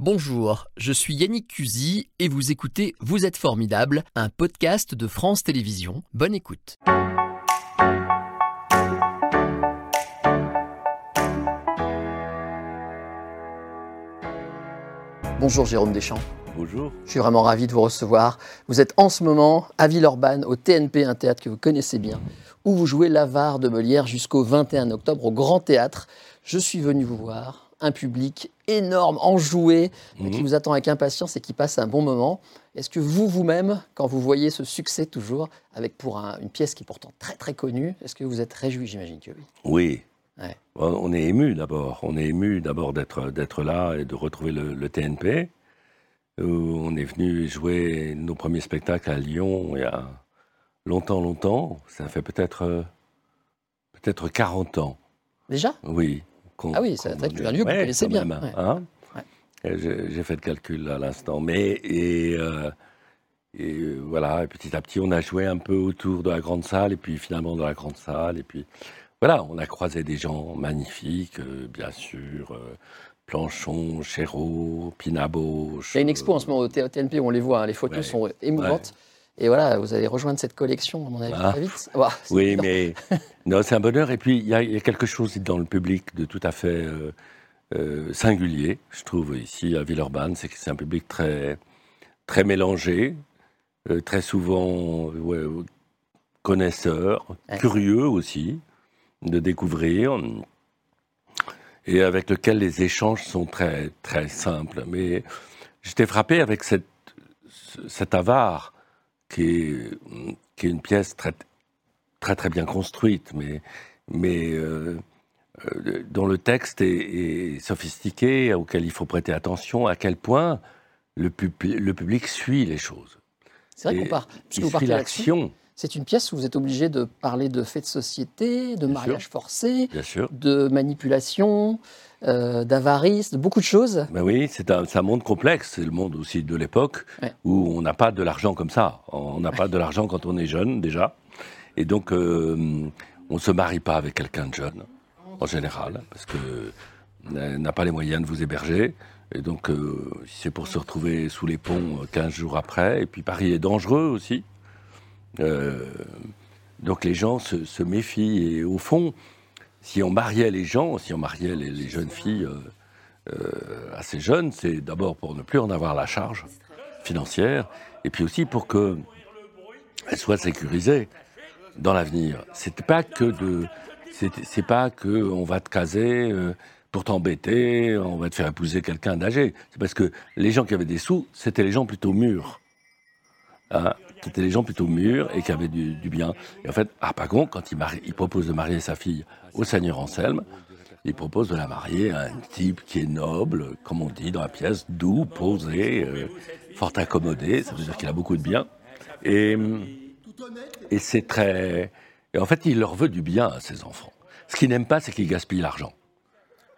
Bonjour, je suis Yannick Cusy et vous écoutez Vous êtes formidable, un podcast de France Télévisions. Bonne écoute. Bonjour Jérôme Deschamps. Bonjour. Je suis vraiment ravi de vous recevoir. Vous êtes en ce moment à Villeurbanne, au TNP, un théâtre que vous connaissez bien, où vous jouez l'avare de Molière jusqu'au 21 octobre au Grand Théâtre. Je suis venu vous voir un public énorme, enjoué, Mhm. qui vous attend avec impatience et qui passe un bon moment. Est-ce que vous, vous-même, quand vous voyez ce succès toujours, avec pour un- une pièce qui est pourtant très très connue, est-ce que vous êtes réjoui J'imagine que oui. Oui. Ouais. On est ému d'abord. On est ému d'abord d'être d'être là et de retrouver le, le TNP. Euh, on est venu jouer nos premiers spectacles à Lyon il y a longtemps, longtemps. Ça fait peut-être euh, peut-être 40 ans. Déjà? Oui. Ah oui, tu as un lieu que vous connaissez bien. Ouais. hein. Ouais. Et J'ai fait le calcul à l'instant. Mais et, euh, et, euh, voilà, et petit à petit, on a joué un peu autour de la grande salle, et puis finalement dans la grande salle, et puis voilà, on a croisé des gens magnifiques, euh, bien sûr, euh, Planchon, Chéreau, Pinaboche. Il y a une expo en euh, ce moment au TNP, on les voit, hein, les photos Ouais. sont émouvantes. Et voilà, vous allez rejoindre cette collection, à mon avis, Ah. très vite. Ouah, c'est Oui, mais non, c'est un bonheur. Et puis, il y, a- il y a quelque chose dans le public de tout à fait euh, euh, singulier, je trouve, ici à Villeurbanne. C'est que c'est un public très, très mélangé, euh, très souvent ouais, connaisseur, Ouais. curieux aussi de découvrir, et avec lequel les échanges sont très, très simples. Mais j'étais frappé avec cette, ce- cet avare qui est, qui est une pièce très, très très bien construite, mais, mais euh, euh, dont le texte est, est sophistiqué, auquel il faut prêter attention, à quel point le, pub- le public suit les choses. C'est vrai qu'on part. Il suit l'action, c'est une pièce où vous êtes obligé de parler de faits de société, de Bien mariage forcé, bien sûr. de manipulation, euh, d'avarice, de beaucoup de choses. Ben oui, c'est un, monde complexe. C'est le monde aussi de l'époque Ouais. où on n'a pas de l'argent comme ça. On n'a pas de l'argent quand on est jeune déjà. Et donc, euh, on ne se marie pas avec quelqu'un de jeune, en général, parce que n'a pas les moyens de vous héberger. Et donc, euh, c'est pour se retrouver sous les ponts euh, 15 jours après. Et puis, Paris est dangereux aussi. Euh, donc, les gens se, méfient. Et au fond, si on mariait les gens, si on mariait les, jeunes filles euh, euh, assez jeunes, c'est d'abord pour ne plus en avoir la charge financière, et puis aussi pour que elles soient sécurisées dans l'avenir. C'est pas pas que on va te caser pour t'embêter, on va te faire épouser quelqu'un d'âgé. C'est parce que les gens qui avaient des sous, c'était les gens plutôt mûrs. Hein, c'était les gens plutôt mûrs et qui avaient du, bien. Et en fait, Harpagon, quand il propose de marier sa fille au Seigneur Anselme, il propose de la marier à un type qui est noble, comme on dit dans la pièce, doux, posé, euh, fort accommodé, ça veut dire qu'il a beaucoup de bien. Et, et c'est très... Et en fait, il leur veut du bien à ses enfants. Ce qu'il n'aime pas, c'est qu'il gaspille l'argent.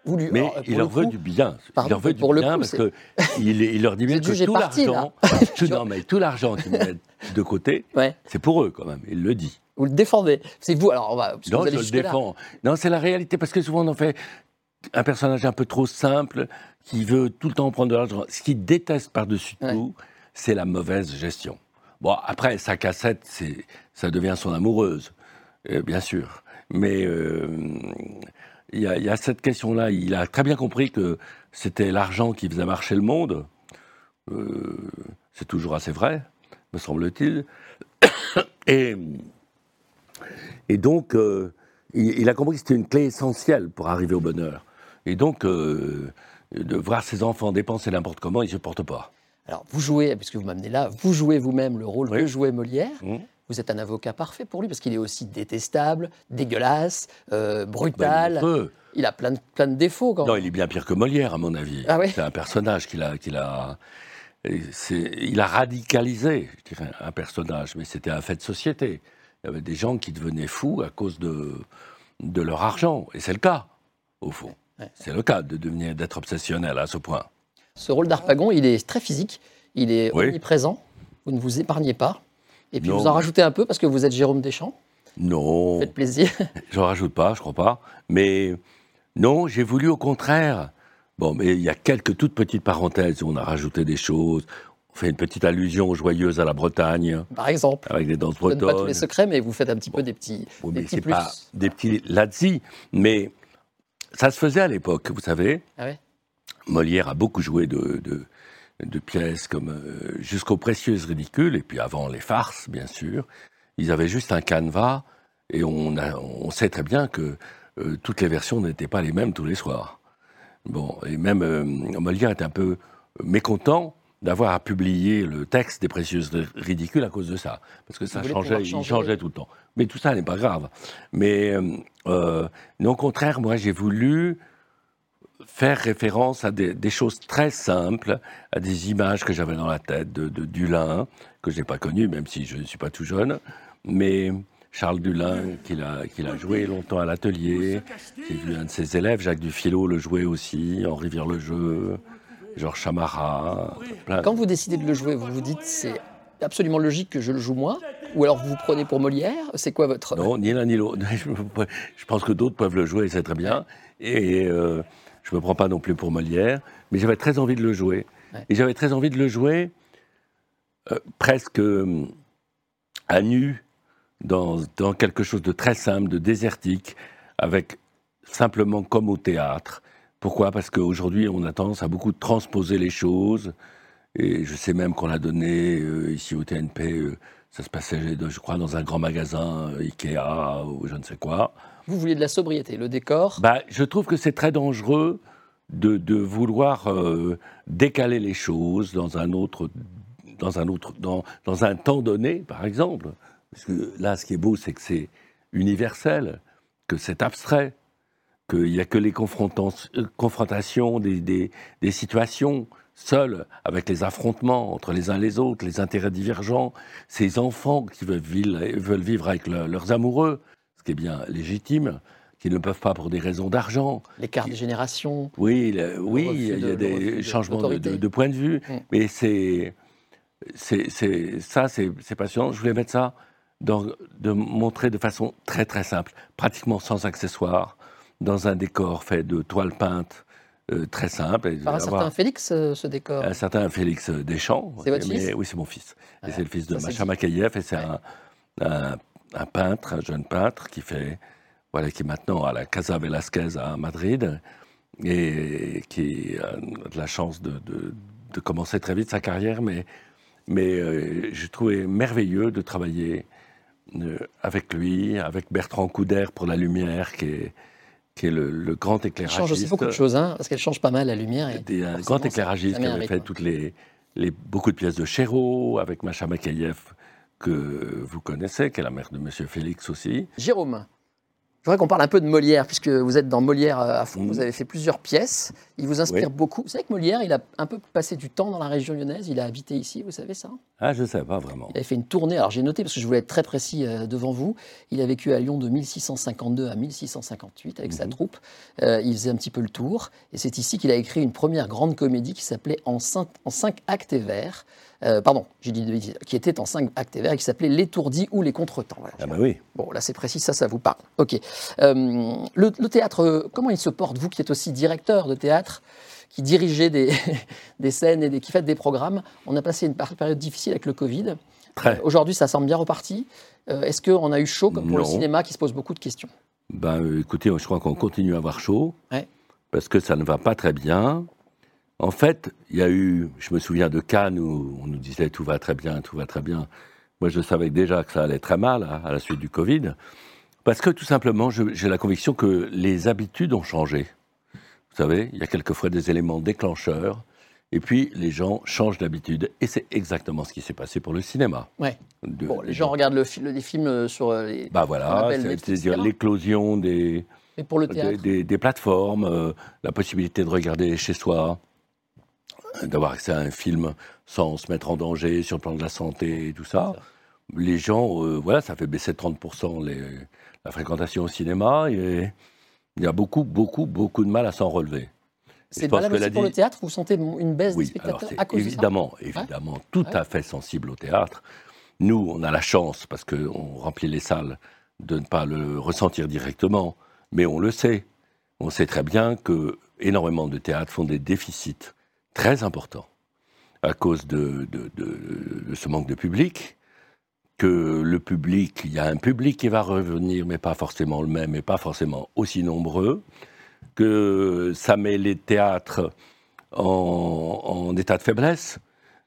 Mais alors, il le leur veut coup, du bien. pardon, il leur veut pour du le bien coup, parce que il, leur dit bien que tout l'argent, tout, non, mais tout l'argent qu'ils mettent de côté, Ouais, c'est pour eux quand même. Il le dit. vous le défendez. C'est vous, alors on va. Non, vous je le défends. Non, c'est la réalité parce que souvent on en fait un personnage un peu trop simple qui veut tout le temps prendre de l'argent. Ce qu'il déteste par-dessus Ouais. tout, c'est la mauvaise gestion. Bon, après, sa cassette, c'est, ça devient son amoureuse, euh, bien sûr. Mais euh, il y, a- il y a cette question-là. Il a très bien compris que c'était l'argent qui faisait marcher le monde. Euh, c'est toujours assez vrai, me semble-t-il. Et, et donc, euh, il, il a compris que c'était une clé essentielle pour arriver au bonheur. Et donc, euh, de voir ses enfants dépenser n'importe comment, il ne supporte pas. Alors, vous jouez, puisque vous m'amenez là, vous jouez vous-même le rôle Oui. que jouait Molière. Mmh. Vous êtes un avocat parfait pour lui, parce qu'il est aussi détestable, dégueulasse, euh, brutal. il a plein de, plein de défauts quand Non, il est bien pire que Molière, à mon avis. Ah oui C'est un personnage qu'il a, qu'il a, il a radicalisé, je dirais, un personnage, mais c'était un fait de société. Il y avait des gens qui devenaient fous à cause de, de leur argent, et c'est le cas, au fond. Ouais. C'est le cas de devenir, d'être obsessionnel à ce point. Ce rôle d'Arpagon, il est très physique, il est Oui. omniprésent, vous ne vous épargnez pas. Et puis Non. vous en rajoutez un peu parce que vous êtes Jérôme Deschamps, Non, faites plaisir. j'en rajoute pas, je crois pas. Mais non, j'ai voulu au contraire Bon, mais il y a quelques toutes petites parenthèses où on a rajouté des choses. On fait une petite allusion joyeuse à la Bretagne. Par exemple. Avec des danses bretonnes. pas tous les secrets, mais vous faites un petit peu des petits, des petits plus. Pas des petits lazzi, mais ça se faisait à l'époque, vous savez. Ah ouais Molière a beaucoup joué de, de, pièces comme euh, jusqu'aux précieuses ridicules, et puis avant les farces, bien sûr. Ils avaient juste un canevas, et on, on sait très bien que euh, toutes les versions n'étaient pas les mêmes tous les soirs. Bon, et même euh, Molière était un peu mécontent d'avoir à publier le texte des précieuses ridicules à cause de ça, parce que ça changeait, il changeait tout le temps. Mais tout ça n'est pas grave. Mais euh, au contraire, moi, j'ai voulu faire référence à des, choses très simples, à des images que j'avais dans la tête de, de Dulin, que je n'ai pas connu, même si je ne suis pas tout jeune, mais Charles Dulin, qu'il a, joué longtemps à l'atelier. J'ai vu un de ses élèves, Jacques Dufilo, le jouer aussi, Henri Vire-le-Jeu, Georges Chamara. Quand vous décidez de le jouer, vous vous dites c'est absolument logique que je le joue moi Ou alors vous vous prenez pour Molière? C'est quoi votre... Non, ni l'un ni l'autre. Je pense que d'autres peuvent le jouer, c'est très bien. Et euh, je ne me prends pas non plus pour Molière, mais j'avais très envie de le jouer. Et j'avais très envie de le jouer euh, presque à nu, dans, dans, quelque chose de très simple, de désertique, avec simplement comme au théâtre. Pourquoi? Parce qu'aujourd'hui, on a tendance à beaucoup transposer les choses. Et je sais même qu'on l'a donné euh, ici au TNP, euh, ça se passait, je crois, dans un grand magasin Ikea ou je ne sais quoi. Vous vouliez de la sobriété, le décor bah, Je trouve que c'est très dangereux de, vouloir décaler les choses dans un autre, dans un autre, dans, un temps donné, par exemple. Parce que là, ce qui est beau, c'est que c'est universel, que c'est abstrait, qu'il n'y a que les confrontations des, situations seuls, avec les affrontements entre les uns les autres, les intérêts divergents, ces enfants qui veulent vivre, avec leurs amoureux, ce qui est bien légitime, qui ne peuvent pas pour des raisons d'argent. L'écart des générations. Oui, oui, il y a, des changements de, point de vue, mm. mais c'est, c'est, ça, c'est passionnant. Je voulais mettre ça, dans, de montrer de façon très très simple, pratiquement sans accessoires, dans un décor fait de toiles peintes, euh, très simple. Par un certain Félix, euh, ce décor Un certain Félix Deschamps. C'est votre fils Oui, c'est mon fils. et c'est le fils de Macha Makayev, et c'est un, peintre, un jeune peintre qui fait, voilà, qui est maintenant à la Casa Velasquez à Madrid, et qui a de la chance de, de, commencer très vite sa carrière, mais, mais euh, j'ai trouvé merveilleux de travailler avec lui, avec Bertrand Couder pour la lumière, qui est qui est le, grand éclairagiste. Elle change aussi beaucoup de choses, hein, parce qu'elle change pas mal la lumière. Et un grand éclairagiste qui avait fait toutes les, les, beaucoup de pièces de Chéreau, avec Macha Makayev, que vous connaissez, qui est la mère de Monsieur Félix aussi. Jérôme, je voudrais qu'on parle un peu de Molière, puisque vous êtes dans Molière euh, à fond. Vous mhm. avez fait plusieurs pièces. Il vous inspire beaucoup. Vous savez que Molière, il a un peu passé du temps dans la région lyonnaise. Il a habité ici, vous savez ça? Ah, je ne sais pas vraiment. Il avait fait une tournée. Alors j'ai noté, parce que je voulais être très précis euh, devant vous. Il a vécu à Lyon de 1652 à 1658 avec sa mhm. troupe. Euh, il faisait un petit peu le tour. Et c'est ici qu'il a écrit une première grande comédie qui s'appelait en, en cinq actes et vers. Euh, pardon, j'ai dit qui était en cinq actes et vers, qui s'appelait L'étourdi ou les contretemps. ah bah oui. Bon, là c'est précis, ça, ça vous parle. Ok. Euh, le, théâtre, comment il se porte Vous qui êtes aussi directeur de théâtre, qui dirigez des, des scènes et qui faites des programmes, on a passé une période difficile avec le Covid. Euh, aujourd'hui, ça semble bien reparti. Est-ce qu'on a eu chaud comme pour le cinéma qui se pose beaucoup de questions? Ben, Écoutez, je crois qu'on continue à avoir chaud. Parce que ça ne va pas très bien. En fait, il y a eu, je me souviens de Cannes où on nous disait tout va très bien, tout va très bien. Moi, je savais déjà que ça allait très mal hein, à, la suite du Covid, parce que tout simplement, j'ai la conviction que les habitudes ont changé. Vous savez, il y a quelquefois des éléments déclencheurs, et puis les gens changent d'habitude. Et c'est exactement ce qui s'est passé pour le cinéma. Ouais. bon, les gens regardent le, des films euh, sur euh, les. Bah voilà, c'est-à-dire l'éclosion des. pour le des, des, plateformes, euh, la possibilité de regarder chez soi d'avoir accès à un film sans se mettre en danger sur le plan de la santé et tout ça. Les gens, euh, voilà, ça fait baisser de 30% les, la fréquentation au cinéma et il y a beaucoup, beaucoup, beaucoup de mal à s'en relever. C'est valable aussi pour le théâtre Vous sentez une baisse des spectateurs à cause évidemment, de ça Évidemment, tout à fait sensible au théâtre. Nous, on a la chance, parce qu'on remplit les salles, de ne pas le ressentir directement, mais on le sait. On sait très bien que énormément de théâtres font des déficits très importants à cause de, de, de, ce manque de public, que le public, il y a un public qui va revenir, mais pas forcément le même, et pas forcément aussi nombreux, que ça met les théâtres en, en état de faiblesse,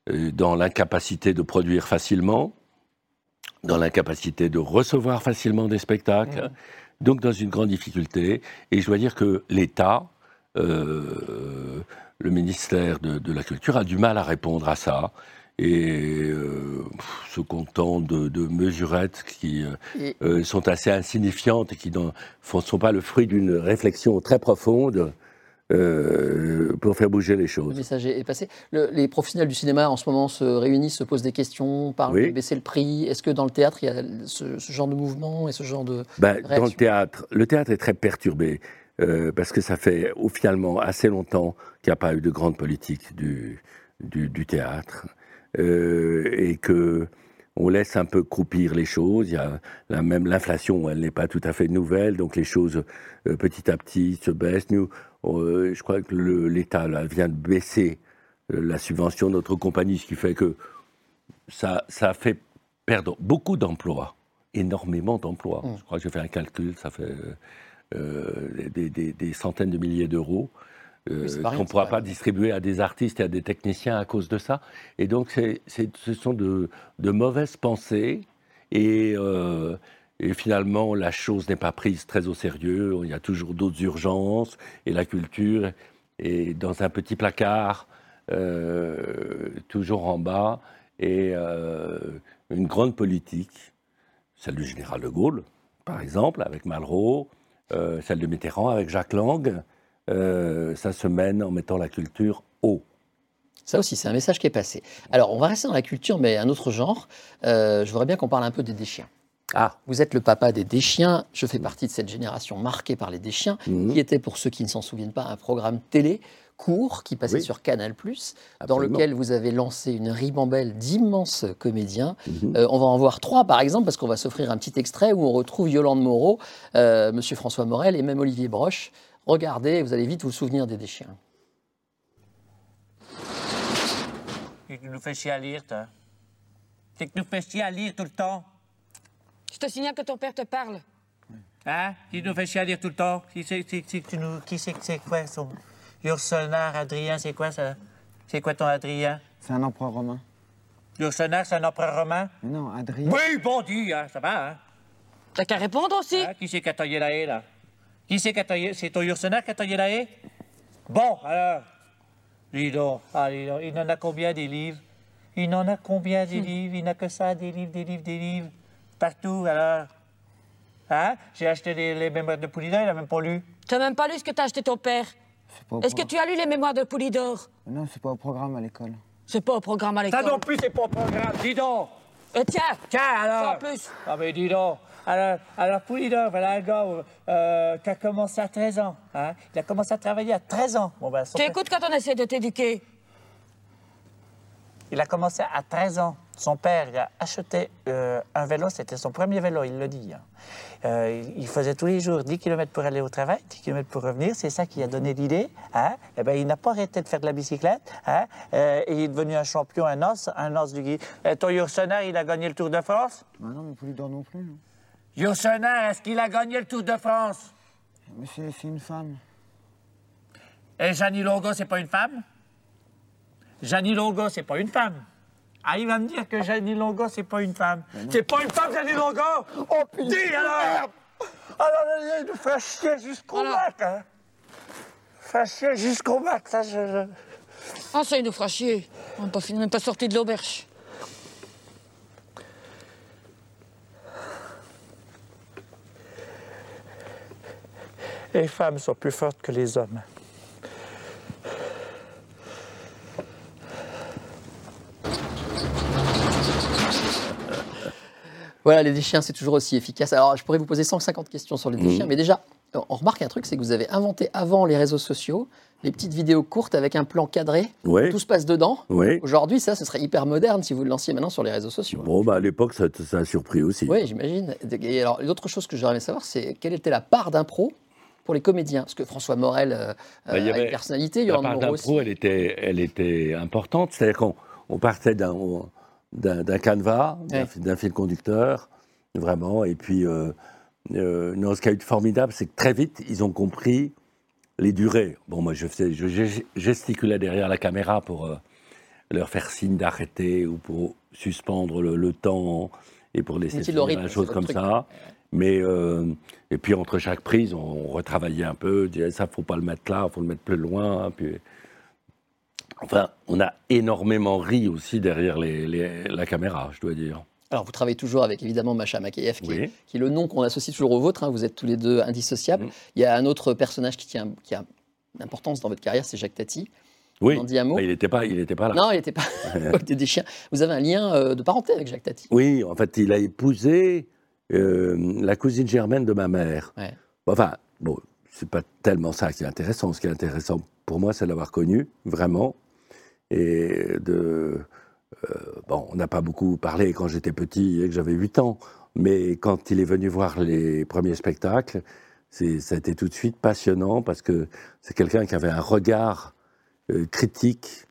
euh, dans l'incapacité de produire facilement, dans l'incapacité de recevoir facilement des spectacles, mmh. donc dans une grande difficulté. Et je dois dire que l'État, euh, le ministère de, la Culture a du mal à répondre à ça et euh, se content de, mesurettes qui euh, sont assez insignifiantes et qui ne sont pas le fruit d'une réflexion très profonde euh, pour faire bouger les choses. Le message est passé. les professionnels du cinéma en ce moment se réunissent, se posent des questions, parlent de baisser le prix. Est-ce que dans le théâtre, il y a ce, genre de mouvement et ce genre de. Ben, dans le théâtre, le théâtre est très perturbé. Euh, parce que ça fait finalement assez longtemps qu'il n'y a pas eu de grande politique du, du, théâtre euh, et que on laisse un peu croupir les choses. Il y a la, même l'inflation, elle n'est pas tout à fait nouvelle, donc les choses petit à petit se baissent. Nous, euh, je crois que l'État vient de baisser euh, la subvention de notre compagnie, ce qui fait que ça, ça fait perdre beaucoup d'emplois, énormément d'emplois. Mmh. Je crois que j'ai fait un calcul, ça fait euh, des, centaines de milliers d'euros. qu'on ne pourra pas distribuer à des artistes et à des techniciens à cause de ça. Et donc, ce sont de, de, mauvaises pensées. Et et finalement, la chose n'est pas prise très au sérieux. Il y a toujours d'autres urgences. Et la culture est dans un petit placard, euh, toujours en bas. Et euh, une grande politique, celle du général de Gaulle, par exemple, avec Malraux, euh, celle de Mitterrand avec Jacques Lang, ça se mène en mettant la culture haut. Ça aussi, c'est un message qui est passé. Alors, on va rester dans la culture, mais un autre genre. je voudrais bien qu'on parle un peu des déchiens. Ah, vous êtes le papa des Déchiens. Je fais partie de cette génération marquée par les Déchiens, mhm. qui était, pour ceux qui ne s'en souviennent pas, un programme télé court qui passait sur Canal+, dans lequel vous avez lancé une ribambelle d'immenses comédiens. Mhm. Euh, on va en voir trois, par exemple, parce qu'on va s'offrir un petit extrait où on retrouve Yolande Moreau, euh, Monsieur François Morel et même Olivier Broche. Regardez, vous allez vite vous souvenir des Déchiens. Tu nous fais chier à lire, toi. C'est que nous fais chier à lire tout le temps. Je te signale que ton père te parle. Hein? Qui nous fait chialer tout le temps? Qui c'est que nous... Qui c'est c'est quoi son... Ursonar, Adrien, c'est quoi ça? C'est quoi ton Adrien? C'est un empereur romain. Ursonar, c'est un empereur romain? non, Adrien... Oui, bon dit, hein, ça va, hein? T'as qu'à répondre aussi. Hein? Qui c'est qui a taillé la haie, là? Qui c'est qui a taillé... C'est ton Ursonar qui a taillé la haie? Bon, alors... Dis donc, ah, il en a combien des livres? Il en a combien des hmm. livres? Il n'a que ça, des livres, des livres, des livres partout, alors. Hein? J'ai acheté les, mémoires de Poulidor, il n'a même pas lu. Tu n'as même pas lu ce que t'as acheté ton père Est-ce que tu as lu les mémoires de Poulidor? Non, c'est pas au programme à l'école. C'est pas au programme à l'école. Ça non plus, c'est pas au programme, dis donc euh, Tiens Tiens, alors En plus Ah, mais dis donc alors, alors Poulidor, voilà un gars euh, qui a commencé à 13 ans. Hein? Il a commencé à travailler à 13 ans. Bon, ben, tu écoutes quand on essaie de t'éduquer? Il a commencé à 13 ans. Son père il a acheté euh, un vélo, c'était son premier vélo, il le dit. Hein. Euh, il faisait tous les jours 10 km pour aller au travail, 10 km pour revenir. C'est ça qui a donné l'idée. Hein? Eh ben, il n'a pas arrêté de faire de la bicyclette. Hein? Euh, et il est devenu un champion, un os, un os du guide. ton Yursener, il a gagné le Tour de France? Ah Non, mais Poulidor non plus. Yursener, est-ce qu'il a gagné le Tour de France? Mais c'est une femme. Et Jeannie Longo, c'est pas une femme? Jeannie Longo, c'est pas une femme. Ah, il va me dire que Jeannie Longo, c'est pas une femme. C'est pas une femme, Jeannie Longo? Oh, putain Dis alors Alors, il nous fait chier jusqu'au bac, hein Fait chier jusqu'au bac, ça, je... Ah, ça, il nous fera chier. On n'a même pas sorti de l'auberge. Les femmes sont plus fortes que les hommes. Voilà, les déchiens, c'est toujours aussi efficace. Alors, je pourrais vous poser 150 questions sur les déchiens, mmh. mais déjà, on remarque un truc, c'est que vous avez inventé avant les réseaux sociaux les petites vidéos courtes avec un plan cadré. Tout se passe dedans. Aujourd'hui, ça, ce serait hyper moderne si vous le lanciez maintenant sur les réseaux sociaux. Bon, bah, à l'époque, ça, ça, a surpris aussi. Oui, j'imagine. Et alors, l'autre chose que j'aimerais savoir, c'est quelle était la part d'impro pour les comédiens? Parce que François Morel euh, Bah, il y a avait- une personnalité, La Yolande part Moreau d'impro, elle était, elle était importante. C'est-à-dire qu'on on partait d'un d'un canevas, d'un Ouais. fil- d'un fil conducteur, vraiment. Et puis, euh, euh, non, ce qui a été formidable, c'est que très vite, ils ont compris les durées. Bon, moi, je, faisais, je gest- gesticulais derrière la caméra pour euh, leur faire signe d'arrêter ou pour suspendre le, le temps et pour laisser finir la chose comme truc. ça. Mais euh, et puis entre chaque prise, on, retravaillait un peu. Disait ça, faut pas le mettre là, faut le mettre plus loin. Puis enfin, on a énormément ri aussi derrière les- les- la caméra, je dois dire. Alors, vous travaillez toujours avec évidemment Macha Makayev, qui, est, Oui. qui est le nom qu'on associe toujours au vôtre. hein, vous êtes tous les deux indissociables. Mm. Il y a un autre personnage qui, tient, qui a une importance dans votre carrière, c'est Jacques Tati. Oui. Dites un mot Mais il n'était pas, il était pas là. Non, il n'était pas des chiens. Vous avez un lien euh, de parenté avec Jacques Tati? Oui, en fait, il a épousé euh, la cousine germaine de ma mère. Ouais. Enfin, bon, c'est pas tellement ça qui est intéressant. Ce qui est intéressant pour moi, c'est de l'avoir connu, vraiment. Et de. euh, bon, on n'a pas beaucoup parlé quand j'étais petit et que j'avais 8 ans. Mais quand il est venu voir les premiers spectacles, ça a été tout de suite passionnant parce que c'est quelqu'un qui avait un regard euh, critique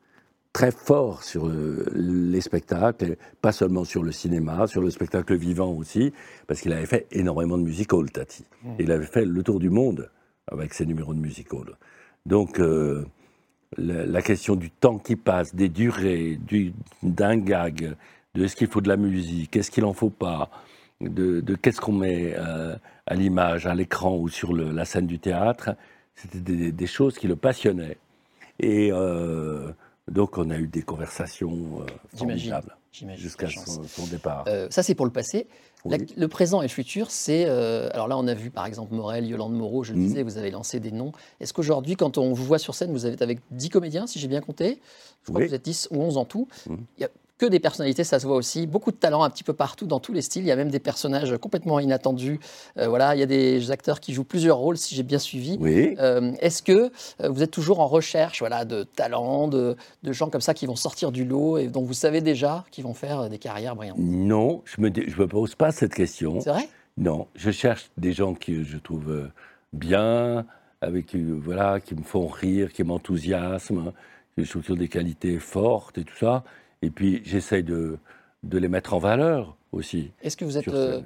très fort sur euh, les spectacles, pas seulement sur le cinéma, sur le spectacle vivant aussi, parce qu'il avait fait énormément de musical, Tati. Il avait fait le tour du monde avec ses numéros de musical. Donc, euh, la, la question du temps qui passe, des durées, du- d'un gag, de est-ce qu'il faut de la musique, est-ce qu'il en faut pas, de, de qu'est-ce qu'on met euh, à l'image, à l'écran ou sur le- la scène du théâtre, c'était des, des choses qui le passionnaient. Et euh, donc, on a eu des conversations euh, formidables J'imagine. jusqu'à son, son départ. Euh, ça, c'est pour le passé. La- Oui. le présent et le futur, c'est. euh, alors là, on a vu par exemple Morel, Yolande Moreau, je le Mhm. disais, vous avez lancé des noms. Est-ce qu'aujourd'hui, quand on vous voit sur scène, vous êtes avec 10 comédiens, si j'ai bien compté? Je crois Oui. que vous êtes 10 ou 11 en tout. Il a que des personnalités, ça se voit aussi. Beaucoup de talent un petit peu partout, dans tous les styles. Il y a même des personnages complètement inattendus. Euh, voilà, il y a des acteurs qui jouent plusieurs rôles, si j'ai bien suivi. Oui. Euh, Est-ce que euh, vous êtes toujours en recherche voilà, de talents, de, de gens comme ça qui vont sortir du lot et dont vous savez déjà qu'ils vont faire des carrières brillantes? Non, je me, je me pose pas cette question. C'est vrai? Non, je cherche des gens que je trouve bien, avec voilà, qui me font rire, qui m'enthousiasment, qui ont des qualités fortes et tout ça. Et puis j'essaye de, de les mettre en valeur aussi. Est-ce que vous êtes. euh,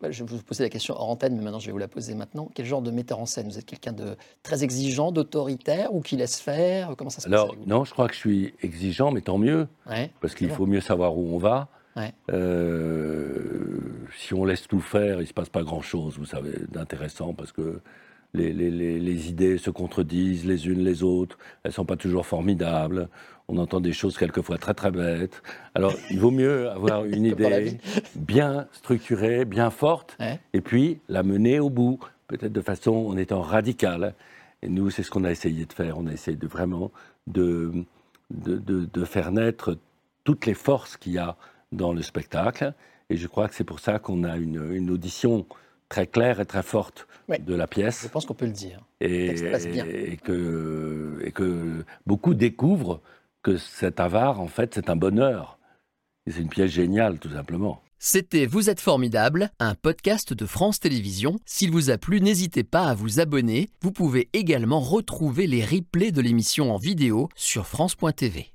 bah, Je vais vous poser la question hors antenne, mais maintenant je vais vous la poser maintenant. Quel genre de metteur en scène? Vous êtes quelqu'un de très exigeant, d'autoritaire ou qui laisse faire? Comment ça se passe Alors avec vous? non, je crois que je suis exigeant, mais tant mieux, Ouais, parce qu'il faut mieux savoir où on va. Ouais. Euh, si on laisse tout faire, il se passe pas grand-chose, vous savez, d'intéressant, parce que les, les- les- les idées se contredisent les unes les autres, elles sont pas toujours formidables, on entend des choses quelquefois très très bêtes. Alors, il vaut mieux avoir une idée bien structurée, bien forte, Ouais. et puis la mener au bout, peut-être de façon en étant radicale. Et nous, c'est ce qu'on a essayé de faire. On a essayé de vraiment de, de, de- de faire naître toutes les forces qu'il y a dans le spectacle. Et je crois que c'est pour ça qu'on a une, une audition très claire et très forte Ouais. de la Je pièce. pense qu'on peut le dire. Et, texte passe bien. et que, et que beaucoup découvrent que cet avare, en fait, c'est un bonheur. Et c'est une pièce géniale, tout simplement. C'était Vous êtes formidable, un podcast de France Télévisions. S'il vous a plu, n'hésitez pas à vous abonner. Vous pouvez également retrouver les replays de l'émission en vidéo sur France.tv.